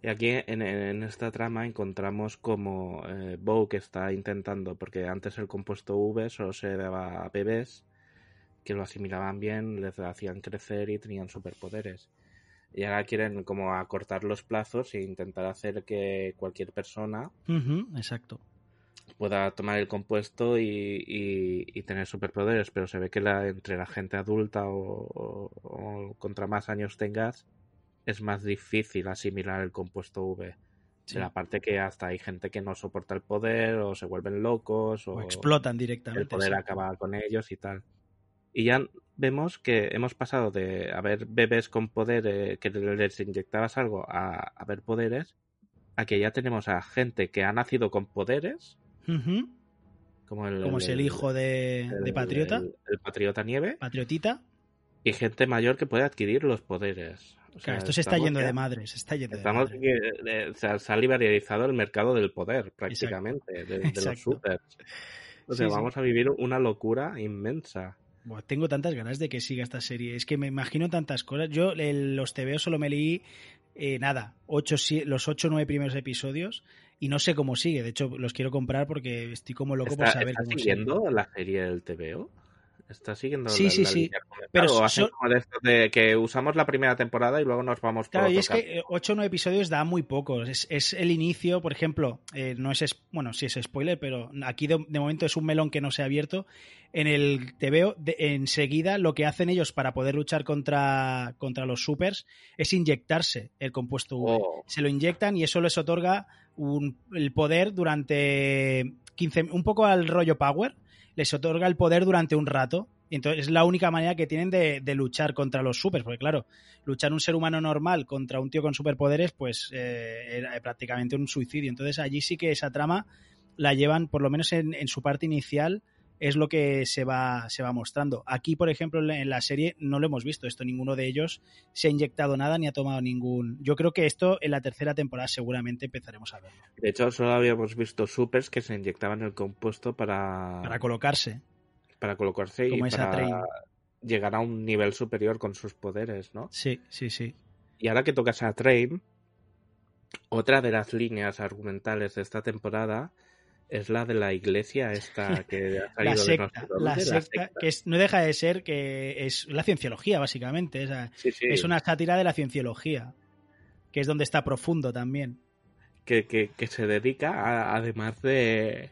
S2: Y aquí en, en esta trama encontramos como eh, Bow que está intentando, porque antes el compuesto V solo se daba a bebés que lo asimilaban bien, les hacían crecer y tenían superpoderes. Y ahora quieren como acortar los plazos e intentar hacer que cualquier persona
S1: exacto.
S2: pueda tomar el compuesto y, y- y tener superpoderes, pero se ve que la, entre la gente adulta o, o- o contra más años tengas, es más difícil asimilar el compuesto V.
S1: Sí.
S2: La parte que hasta hay gente que no soporta el poder o se vuelven locos o,
S1: O explotan
S2: el
S1: directamente.
S2: poder
S1: sí.
S2: acaba con ellos y tal. Y ya vemos que hemos pasado de haber bebés con poder eh, que les inyectabas algo a, ver poderes a que ya tenemos a gente que ha nacido con poderes como el,
S1: Como es el hijo de, de
S2: el-
S1: Patriota,
S2: el- el Patriota Nieve
S1: Patriotita.
S2: y gente mayor que puede adquirir los poderes. O sea,
S1: Claro, esto se está yendo
S2: ya-
S1: de madre, se está yendo de
S2: Estamos
S1: madre.
S2: que, eh, o sea, se ha liberalizado el mercado del poder prácticamente, de, de los
S1: Exacto.
S2: supers. O sea,
S1: Sí, sí.
S2: vamos a vivir una locura inmensa.
S1: Tengo tantas ganas de que siga esta serie. Es que me imagino tantas cosas. Yo el- los TVO solo me leí eh, nada, ocho, los ocho o nueve primeros episodios y no sé cómo sigue. De hecho, los quiero comprar porque estoy como loco por
S2: ¿Está,
S1: saber
S2: está
S1: cómo
S2: siguiendo
S1: sigue.
S2: la serie del TVO? ¿Está siguiendo
S1: Sí,
S2: la,
S1: sí,
S2: la
S1: sí.
S2: línea?
S1: Pero
S2: ¿O hacen
S1: so-
S2: como de esto de que usamos la primera temporada y luego nos vamos por
S1: Claro, y
S2: otro
S1: es que eh, ocho o nueve episodios da muy pocos. Es, es el inicio, por ejemplo, eh, no es, es- bueno, sí es spoiler, pero aquí de, de momento es un melón que no se ha abierto. En el TVO, de, enseguida lo que hacen ellos para poder luchar contra, contra los supers es inyectarse el compuesto V.
S2: Oh.
S1: Se lo inyectan y eso les otorga un- el poder durante 15, un poco al rollo Power, les otorga el poder durante un rato. Y entonces es la única manera que tienen de, de luchar contra los supers, porque claro, luchar un ser humano normal contra un tío con superpoderes, pues eh, era prácticamente un suicidio. Entonces allí sí que esa trama la llevan, por lo menos en, en su parte inicial, es lo que se va, se va mostrando. Aquí, por ejemplo, en la- serie no lo hemos visto esto, ninguno de ellos se ha inyectado nada ni ha tomado ningún... Yo creo que esto en la tercera temporada seguramente empezaremos a verlo.
S2: De hecho, solo habíamos visto supers que se inyectaban el compuesto para,
S1: Para colocarse.
S2: para colocarse y
S1: esa
S2: para llegar a un nivel superior con sus poderes, ¿no?
S1: Sí, sí, sí.
S2: Y ahora que tocas a Train, otra de las líneas argumentales de esta temporada es la de la iglesia esta que ha salido
S1: La
S2: de
S1: secta,
S2: nuestro
S1: la
S2: dónde,
S1: secta, que es- no deja de ser que es la cienciología, básicamente. o sea,
S2: Sí, sí.
S1: Es una sátira de la cienciología. que es donde está profundo también.
S2: Que, que, que se dedica, a- además de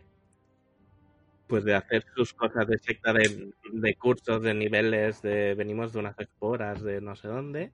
S2: pues de hacer sus cosas de secta de, de cursos, de niveles, de venimos de unas esporas de no sé dónde,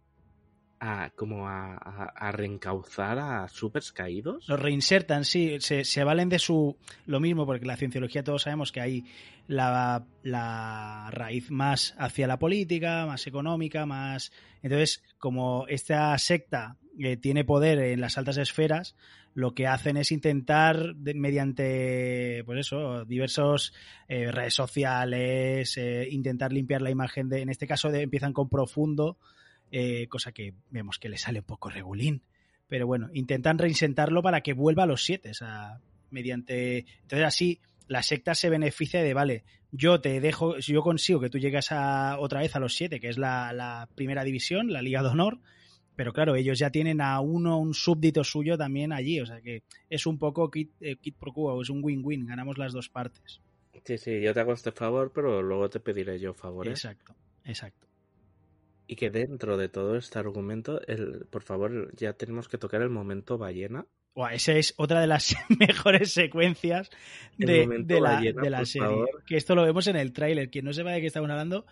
S2: a como a, reencauzar a supers caídos.
S1: Los reinsertan, sí, se, se valen de su... Lo mismo, porque la cienciología todos sabemos que hay la, la raíz más hacia la política, más económica, más... Entonces, como esta secta eh, tiene poder en las altas esferas, lo que hacen es intentar, mediante, pues eso, diversos eh, redes sociales, eh, intentar limpiar la imagen de... En este caso empiezan con profundo, eh, cosa que vemos que le sale un poco regulín. Pero bueno, intentan reinsentarlo para que vuelva a los siete. O sea, mediante. Entonces, así la secta se beneficia de, vale, yo te dejo, yo consigo que tú llegues a, otra vez a los siete, que es la, la primera división, la Liga de Honor. Pero claro, ellos ya tienen a uno, un súbdito suyo también allí. O sea que es un poco kit, eh, kit pro quo, es un win-win, ganamos las dos partes.
S2: Sí, sí, yo te hago este favor, pero luego te pediré yo favores.
S1: Exacto, exacto.
S2: Y que dentro de todo este argumento, el, por favor, ya tenemos que tocar el momento ballena.
S1: Esa es otra de las mejores secuencias de, de la,
S2: ballena,
S1: de la serie.
S2: favor.
S1: Que esto lo vemos en el tráiler. Quien no sepa de qué estamos hablando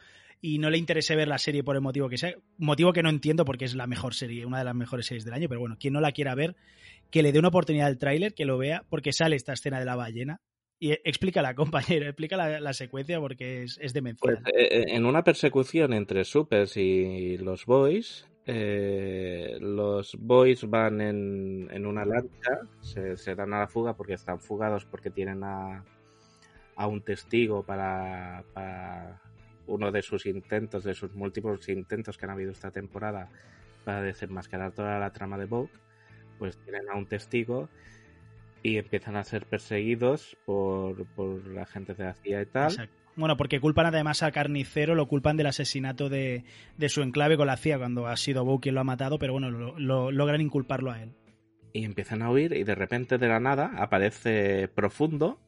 S1: y no le interese ver la serie por el motivo que sea, motivo que no entiendo porque es la mejor serie, una de las mejores series del año, pero bueno, quien no la quiera ver, que le dé una oportunidad al tráiler, que lo vea, porque sale esta escena de la ballena. Y eh, explícala, compañero, explica la, la secuencia porque es, es demencial.
S2: Pues eh, en una persecución entre supers y los boys, eh, los boys van en, en una lancha, se, se dan a la fuga porque están fugados porque tienen a, a un testigo para, para uno de sus intentos, de sus múltiples intentos que han habido esta temporada para desenmascarar toda la trama de Vogue, pues tienen a un testigo y empiezan a ser perseguidos por, por la gente de la CIA y tal.
S1: Exacto. Bueno, porque culpan además al carnicero, lo culpan del asesinato de, de su enclave con la CIA cuando ha sido Bow quien lo ha matado, pero bueno, lo, lo- logran inculparlo a él.
S2: y empiezan a huir y de repente de la nada aparece profundo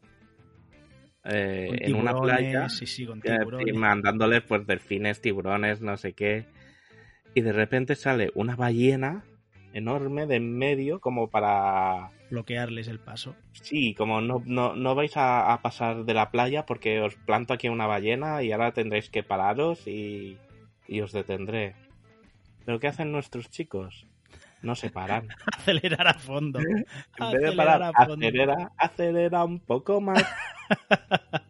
S2: eh, en una playa
S1: Sí, sí, con
S2: eh, mandándoles pues delfines, tiburones, no sé qué y de repente sale una ballena enorme de en medio como para
S1: bloquearles el paso.
S2: sí como no, no, no vais a, a pasar de la playa porque os planto aquí una ballena y ahora tendréis que pararos y, y os detendré pero ¿qué hacen nuestros chicos? no se paran
S1: Acelerar a fondo.
S2: En vez de
S1: Acelerar
S2: parar,
S1: a fondo.
S2: acelera, acelera un poco más.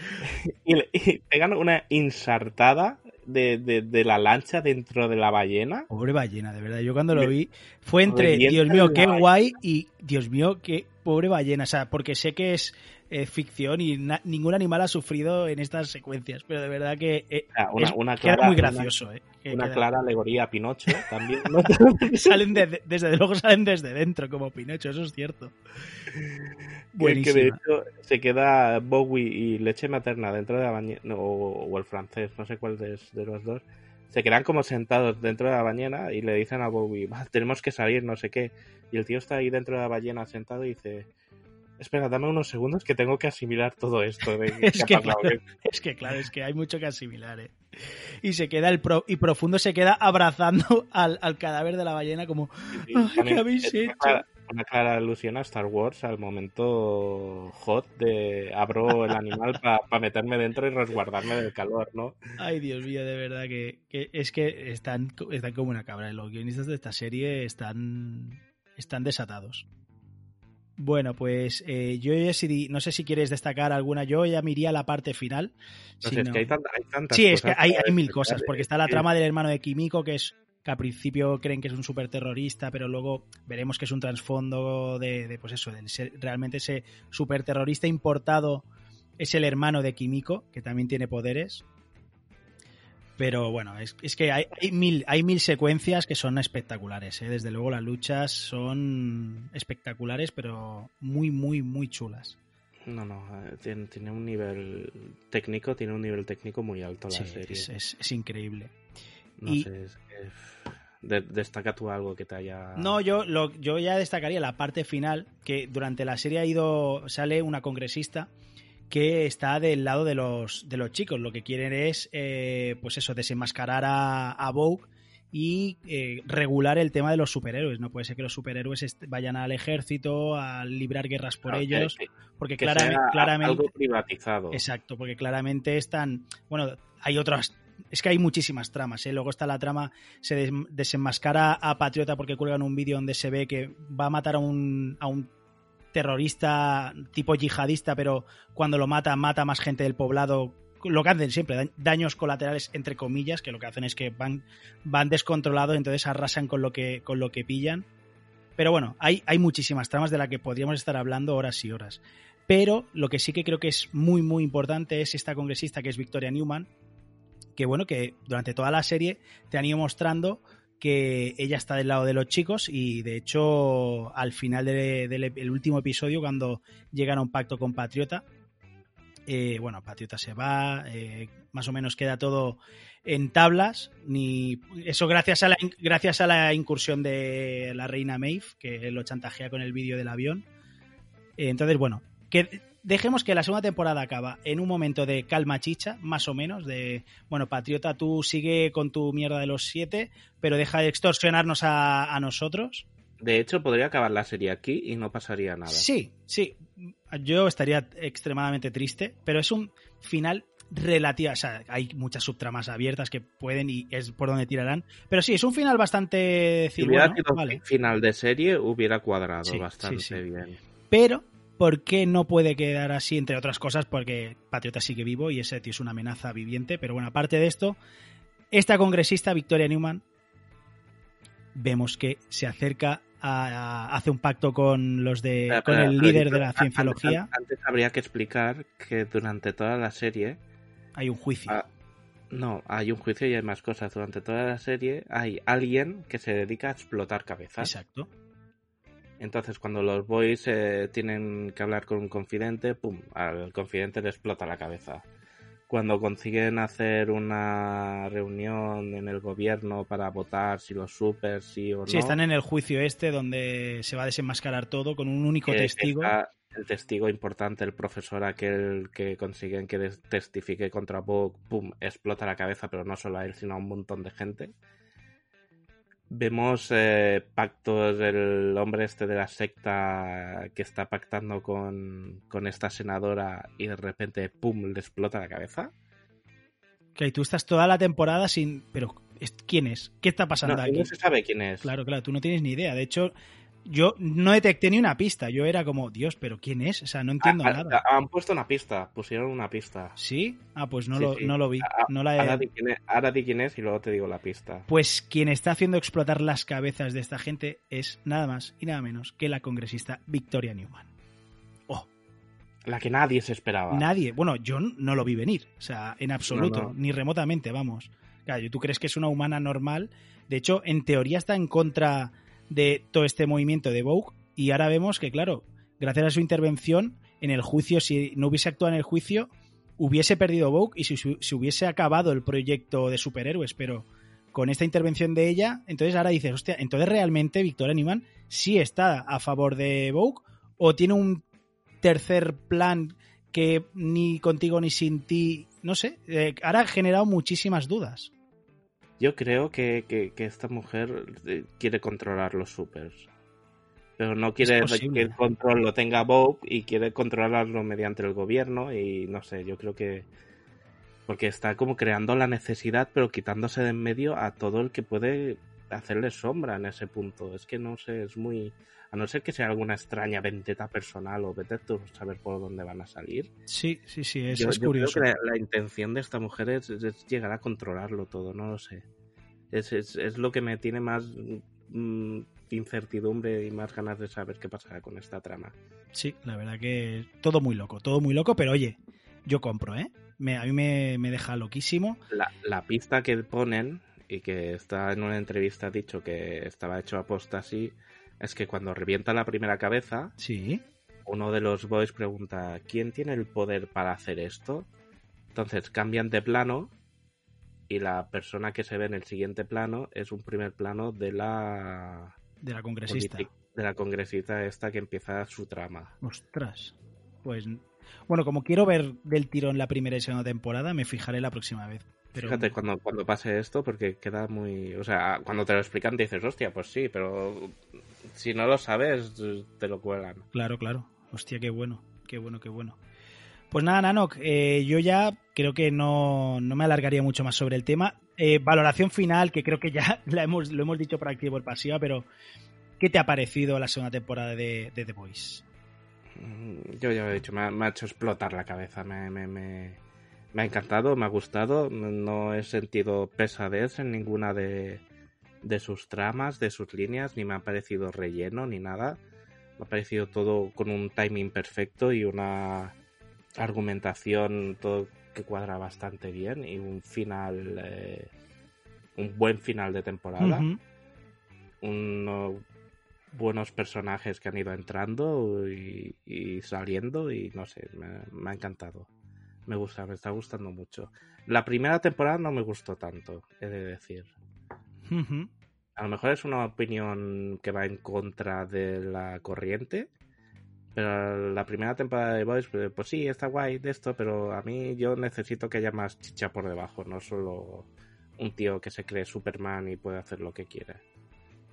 S2: y, pegan una insartada de, de, de la lancha dentro de la ballena.
S1: Pobre ballena, de verdad. Yo cuando lo vi fue entre, Dios mío, qué guay y Dios mío, qué pobre ballena. O sea, porque sé que es eh, ficción y ningún animal ha sufrido en estas secuencias, pero de verdad que eh,
S2: una,
S1: es-
S2: una
S1: queda muy gracioso. eh, que
S2: Una, una
S1: queda-
S2: clara alegoría a Pinocho también. ¿no?
S1: salen de- desde luego salen desde dentro como Pinocho, eso es cierto.
S2: que, que de hecho se queda Bowie y leche materna dentro de la bañera, o, o el francés, no sé cuál de, de los dos, se quedan como sentados dentro de la bañera y le dicen a Bowie, "Va, tenemos que salir, no sé qué. Y el tío está ahí dentro de la ballena sentado y dice, espera, dame unos segundos que tengo que asimilar todo esto. De,
S1: Es
S2: ha
S1: que,
S2: pasado".
S1: claro, es que claro, es que hay mucho que asimilar, ¿eh? Y se queda el pro, y profundo se queda abrazando al, al cadáver de la ballena como
S2: Sí,
S1: ¿qué habéis
S2: es una
S1: hecho?
S2: clara- Una clara alusión a Star Wars al momento hot de abro el animal para meterme dentro y resguardarme del calor, ¿no?
S1: Ay, Dios mío, de verdad que, que es que están, están como una cabra. Los guionistas de esta serie están, están desatados. Bueno, pues eh, yo ya si, no sé si quieres destacar alguna. Yo ya me iría a la parte final.
S2: No es que hay, tanta- hay tantas
S1: Sí, es que hay, mil cosas, porque
S2: es
S1: está la trama del hermano de Kimiko, que es que al principio creen que es un super terrorista, pero luego veremos que es un trasfondo de, de, pues eso, de ser- realmente ese super terrorista importado es el hermano de Kimiko, que también tiene poderes. Pero bueno, es, es que hay, hay mil, hay mil secuencias que son espectaculares, ¿eh? desde luego las luchas son espectaculares, pero muy, muy, muy chulas.
S2: No, no, eh, tiene, tiene un nivel técnico, tiene un nivel técnico muy alto la
S1: Sí,
S2: serie.
S1: es, es- es increíble.
S2: No
S1: y-
S2: sé, es de- destaca tú algo que te haya...
S1: No, yo, lo, yo ya destacaría la parte final, que durante la serie ha ido, sale una congresista que está del lado de los, de los chicos. Lo que quieren es, eh, pues eso, desenmascarar a, a Vogue y eh, regular el tema de los superhéroes. No puede ser que los superhéroes vayan al ejército a librar guerras por
S2: Claro, que-
S1: ellos,
S2: que-
S1: porque
S2: que
S1: claramente,
S2: sea
S1: claramente
S2: algo privatizado.
S1: Exacto, porque claramente están. Bueno, hay otras. Es que hay muchísimas tramas, ¿eh? Luego está la trama, se des- desenmascara a Patriota porque cuelgan un vídeo donde se ve que va a matar a un, a un terrorista tipo yihadista, pero cuando lo mata, mata más gente del poblado. Lo que hacen siempre, da- daños colaterales entre comillas, que lo que hacen es que van, van descontrolados, entonces arrasan con lo que, con lo que pillan. Pero bueno, hay, hay muchísimas tramas de las que podríamos estar hablando horas y horas. Pero lo que sí que creo que es muy, muy importante es esta congresista que es Victoria Newman, que bueno, que durante toda la serie te han ido mostrando que ella está del lado de los chicos y de hecho al final de- del el último episodio cuando llegan a un pacto con Patriota, eh, bueno, Patriota se va, eh, más o menos queda todo en tablas, ni eso gracias a la gracias a la incursión de la reina Maeve que lo chantajea con el vídeo del avión. Eh, entonces, bueno, que dejemos que la segunda temporada acaba en un momento de calma chicha, más o menos, de, bueno, Patriota, tú sigue con tu mierda de los siete, pero deja de extorsionarnos a, a nosotros.
S2: De hecho, podría acabar la serie aquí y no pasaría nada.
S1: Sí, sí, yo estaría extremadamente triste, pero es un final relativo, o sea, hay muchas subtramas abiertas que pueden y es por donde tirarán, pero sí, es un final bastante
S2: Si hubiera
S1: bueno,
S2: sido
S1: vale.
S2: final de serie, hubiera cuadrado
S1: Sí,
S2: bastante
S1: sí, sí.
S2: bien.
S1: Pero, ¿por qué no puede quedar así? Entre otras cosas, porque Patriota sigue vivo y ese tío es una amenaza viviente. Pero bueno, aparte de esto, esta congresista, Victoria Newman, vemos que se acerca a, a- hace un pacto con los de con el
S2: pero
S1: líder de la cienciología.
S2: Antes, antes habría que explicar que durante toda la serie
S1: Hay un juicio.
S2: Ah, No, hay un juicio y hay más cosas. Durante toda la serie hay alguien que se dedica a explotar cabezas.
S1: Exacto.
S2: Entonces, cuando los boys eh, tienen que hablar con un confidente, pum, al confidente le explota la cabeza. Cuando consiguen hacer una reunión en el gobierno para votar si los super sí o no.
S1: Sí, están en el juicio este donde se va a desenmascarar todo con un único
S2: que
S1: testigo.
S2: el testigo importante, el profesor aquel que consiguen que testifique contra Vogue, pum, explota la cabeza, pero no solo a él, sino a un montón de gente. Vemos eh, pactos del hombre este de la secta que está pactando con, con esta senadora y de repente, pum, le explota la cabeza.
S1: Que tú estás toda la temporada sin. Pero, ¿es- ¿quién es? ¿Qué está pasando
S2: No,
S1: aquí?
S2: no se sabe quién es.
S1: Claro, claro, tú no tienes ni idea. De hecho, yo no detecté ni una pista. Yo era como, Dios, pero ¿quién es? O sea, no entiendo
S2: Ah,
S1: nada.
S2: ah, han puesto una pista, pusieron una pista.
S1: ¿Sí? Ah, pues no,
S2: Sí,
S1: lo,
S2: sí.
S1: no lo vi.
S2: Ah,
S1: No la he-
S2: Ahora di, quién es, ahora di quién es y luego te digo la pista.
S1: Pues quien está haciendo explotar las cabezas de esta gente es nada más y nada menos que la congresista Victoria Newman. Oh,
S2: La que nadie se esperaba.
S1: nadie. Bueno, yo no lo vi venir. O sea, en absoluto.
S2: No, no.
S1: Ni remotamente, vamos. Claro, tú crees que es una humana normal. De hecho, en teoría está en contra de todo este movimiento de Vogue. Y ahora vemos que, claro, gracias a su intervención en el juicio, si no hubiese actuado en el juicio, hubiese perdido Vogue y si se hubiese acabado el proyecto de superhéroes. Pero con esta intervención de ella, entonces ahora dices, hostia, entonces realmente Victoria Newman sí está a favor de Vogue o tiene un tercer plan que ni contigo ni sin ti, no sé, eh, ahora ha generado muchísimas dudas.
S2: Yo creo que, que- que esta mujer eh, quiere controlar los supers. Pero no quiere que el control lo tenga Bob y quiere controlarlo mediante el gobierno y no sé, yo creo que... Porque está como creando la necesidad pero quitándose de en medio a todo el que puede hacerle sombra en ese punto. Es que no sé, es muy... A no ser que sea alguna extraña vendetta personal o vete tú saber por dónde van a salir.
S1: Sí, sí, sí, es,
S2: Yo-
S1: es
S2: yo creo
S1: curioso.
S2: que la, la intención de esta mujer es, es llegar a controlarlo todo, no lo sé. Es, es, es lo que me tiene más mm, incertidumbre y más ganas de saber qué pasará con esta trama.
S1: Sí, la verdad que todo muy loco, todo muy loco, pero oye, yo compro, ¿eh? Me, a mí me, me deja loquísimo.
S2: La, la pista que ponen, y que está en una entrevista dicho que estaba hecho aposta así, es que cuando revienta la primera cabeza,
S1: Sí,
S2: uno de los boys pregunta, ¿quién tiene el poder para hacer esto? Entonces cambian de plano y la persona que se ve en el siguiente plano es un primer plano de la
S1: de la congresista.
S2: de la congresista esta que empieza su trama.
S1: Ostras. Pues bueno, como quiero ver del tirón la primera y segunda temporada, me fijaré la próxima vez. Pero...
S2: Fíjate cuando, cuando pase esto, porque queda muy. O sea, cuando te lo explican, te dices, hostia, pues sí, pero si no lo sabes, te lo cuelan.
S1: Claro, claro. Hostia, qué bueno, qué bueno, qué bueno. Pues nada, Nanok, eh, yo ya creo que no, no, me alargaría mucho más sobre el tema. Eh, valoración final, que creo que ya la hemos, lo hemos dicho por activo por pasiva, pero ¿qué te ha parecido la segunda temporada de, de The Voice?
S2: Mm, Yo ya lo he dicho, me ha, me ha hecho explotar la cabeza, me, me, me, me, ha encantado, me ha gustado, no he sentido pesadez en ninguna de, de sus tramas, de sus líneas, ni me ha parecido relleno ni nada. Me ha parecido todo con un timing perfecto y una argumentación todo que cuadra bastante bien y un final, eh, un buen final de temporada.
S1: Uh -huh.
S2: Unos buenos personajes que han ido entrando y, y saliendo y no sé, me, me, ha encantado. Me gusta, me está gustando mucho. La primera temporada no me gustó tanto, he de decir.
S1: Uh -huh.
S2: A lo mejor es una opinión que va en contra de la corriente, pero la primera temporada de Boys, pues, pues sí, está guay de esto, pero a mí yo necesito que haya más chicha por debajo, no solo un tío que se cree Superman y puede hacer lo que quiere.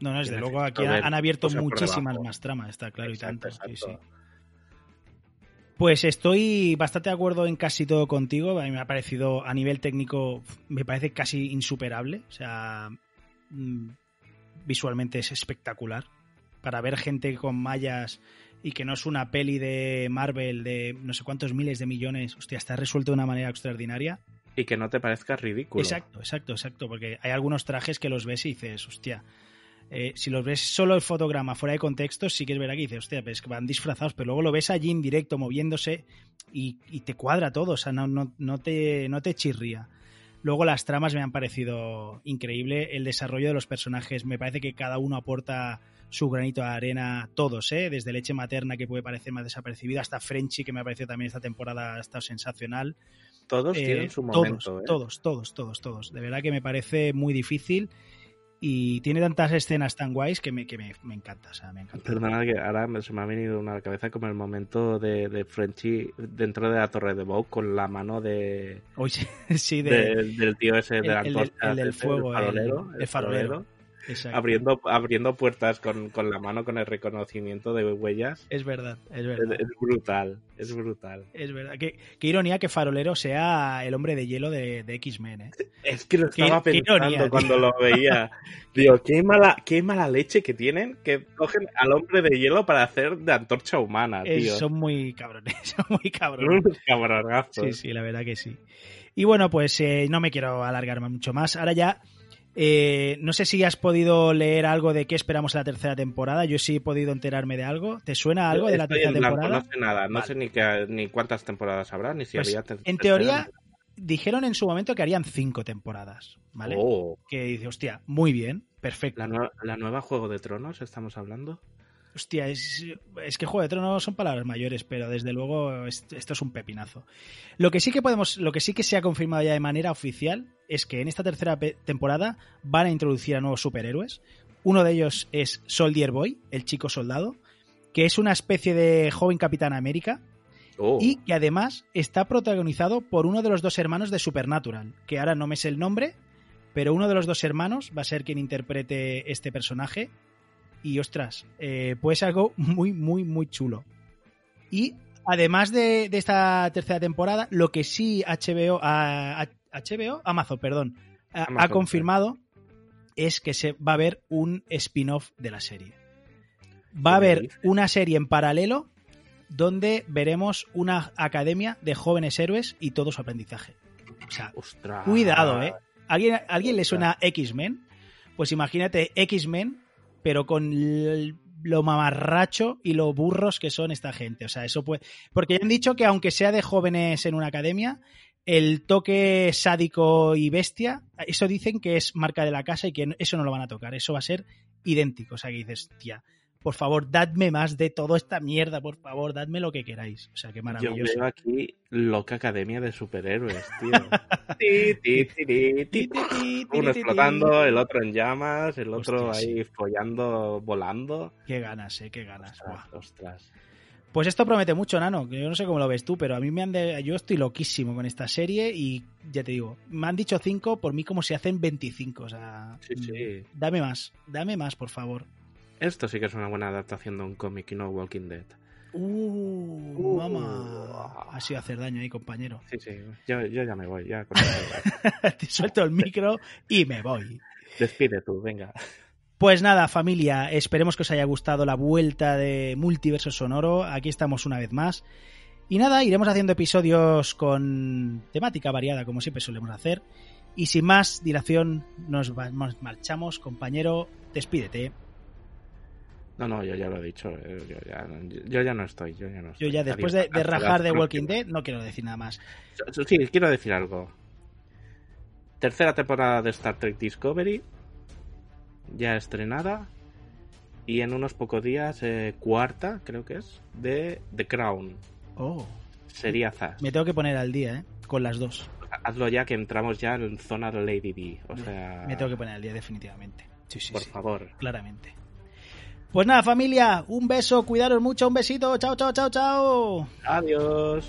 S1: No, no, desde luego aquí han abierto muchísimas más tramas, está claro exacto, y tanto. Sí, sí. Pues estoy bastante de acuerdo en casi todo contigo. A mí me ha parecido, a nivel técnico, me parece casi insuperable. O sea, mm, visualmente es espectacular. Para ver gente con mallas y que no es una peli de Marvel de no sé cuántos miles de millones, hostia, está resuelto de una manera extraordinaria.
S2: Y que no te parezca ridículo.
S1: Exacto, exacto, exacto. Porque hay algunos trajes que los ves y dices, hostia. Eh, si los ves solo el fotograma fuera de contexto, sí que es verdad que dices, hostia, pues van disfrazados, pero luego lo ves allí en directo moviéndose y, y te cuadra todo, o sea, no, no, no, te, no te chirría. Luego las tramas me han parecido increíble, el desarrollo de los personajes, me parece que cada uno aporta su granito de arena, todos, ¿eh? desde leche materna que puede parecer más desapercibida hasta Frenchy que me ha parecido también esta temporada ha estado sensacional.
S2: Todos eh, tienen su momento.
S1: Todos,
S2: ¿eh?
S1: todos, todos, todos, todos. De verdad que me parece muy difícil y tiene tantas escenas tan guays que me, que me, me encanta. O sea, me encanta.
S2: Perdona que ahora se me ha venido una a la cabeza como el momento de, de Frenchy dentro de la torre de Bow con la mano de.
S1: Uy, sí, de,
S2: de, del tío ese de la
S1: el, el, el, del fuego,
S2: el farolero.
S1: El, farolero.
S2: Abriendo, abriendo puertas con, con, la mano, con el reconocimiento de huellas.
S1: Es verdad, es verdad.
S2: Es, es brutal, es brutal.
S1: Es verdad. Qué, qué, ironía que Farolero sea el hombre de hielo de, de X-Men, ¿eh?
S2: Es que lo estaba qué, pensando qué ironía, cuando lo veía. Digo, qué mala, qué mala leche que tienen que cogen al hombre de hielo para hacer de antorcha humana, tío.
S1: Es, son muy cabrones, son muy cabrones.
S2: Cabronazos.
S1: Sí, sí, la verdad que sí. Y bueno, pues eh, no me quiero alargarme mucho más. Ahora ya eh, no sé si has podido leer algo de qué esperamos en la tercera temporada. Yo sí he podido enterarme de algo. ¿Te suena algo
S2: Yo
S1: de la tercera temporada?
S2: No sé nada. No vale. sé ni, qué, ni, cuántas temporadas habrá, ni si
S1: pues,
S2: había.
S1: En teoría, dijeron en su momento que harían cinco temporadas. ¿Vale?
S2: Oh.
S1: Que dice, hostia, muy bien, perfecto.
S2: ¿La, nueva, ¿La nueva Juego de Tronos estamos hablando?
S1: Hostia, es, es, que Juego de Tronos son palabras mayores, pero desde luego esto es un pepinazo. Lo que sí que podemos, lo que sí que se ha confirmado ya de manera oficial es que en esta tercera temporada van a introducir a nuevos superhéroes. Uno de ellos es Soldier Boy, el chico soldado, que es una especie de joven Capitán América.
S2: Oh.
S1: Y que además está protagonizado por uno de los dos hermanos de Supernatural, que ahora no me sé el nombre, pero uno de los dos hermanos va a ser quien interprete este personaje y ostras, eh, puede ser algo muy, muy, muy chulo. Y además de, de esta tercera temporada, lo que sí HBO, a, a, HBO, Amazon, perdón, a, Amazon, ha confirmado es que se va a haber un spin-off de la serie. Va a haber una serie en paralelo donde veremos una academia de jóvenes héroes y todo su aprendizaje. O sea,
S2: ostras.
S1: cuidado, ¿eh? ¿Alguien, ¿alguien le suena X-Men? Pues imagínate X-Men pero con lo mamarracho y lo burros que son esta gente. O sea, eso puede. Porque ya han dicho que aunque sea de jóvenes en una academia, el toque sádico y bestia, eso dicen que es marca de la casa y que eso no lo van a tocar. Eso va a ser idéntico. O sea, que dices, tía, por favor, dadme más de toda esta mierda, por favor, dadme lo que queráis. O sea, qué maravilloso.
S2: Yo veo aquí loca academia de superhéroes, tío. Uno explotando, el otro en llamas, el otro Hostia, ahí sí. follando, volando.
S1: Qué ganas, eh, qué ganas.
S2: Ostras, ostras.
S1: Pues esto promete mucho, Nano. que Yo no sé cómo lo ves tú, pero a mí me han de... yo estoy loquísimo con esta serie y ya te digo, me han dicho 5, por mí como si hacen 25. O sea,
S2: Sí, sí.
S1: dame más, dame más, por favor.
S2: Esto sí que es una buena adaptación de un cómic y no Walking Dead.
S1: Uh, mamá. Ha sido hacer daño ahí, compañero.
S2: Sí, sí, yo, yo ya me voy, ya. con.
S1: Te suelto el micro y me voy.
S2: Despide tú, venga.
S1: Pues nada, familia, esperemos que os haya gustado la vuelta de Multiverso Sonoro. Aquí estamos una vez más. Y nada, iremos haciendo episodios con temática variada, como siempre solemos hacer. Y sin más dilación, nos marchamos, compañero. Despídete.
S2: No, no, yo ya lo he dicho. eh, Yo ya, yo ya no estoy. Yo ya, no
S1: Yo
S2: estoy.
S1: ya después de, rajar de. Walking Dead no quiero decir nada más.
S2: Sí, quiero decir algo. Tercera temporada de Star Trek Discovery. Ya estrenada. Y en unos pocos días, eh, cuarta, creo que es, de The Crown.
S1: Oh,
S2: Sería Zaz.
S1: me tengo que poner al día, ¿eh? Con las dos.
S2: Hazlo ya que entramos ya en zona de Lady D. O sea,
S1: Me tengo que poner al día, definitivamente. Sí, sí,
S2: por
S1: sí.
S2: favor.
S1: claramente. Pues nada, familia, un beso, cuidaros mucho, un besito, chao, chao, chao, chao.
S2: Adiós.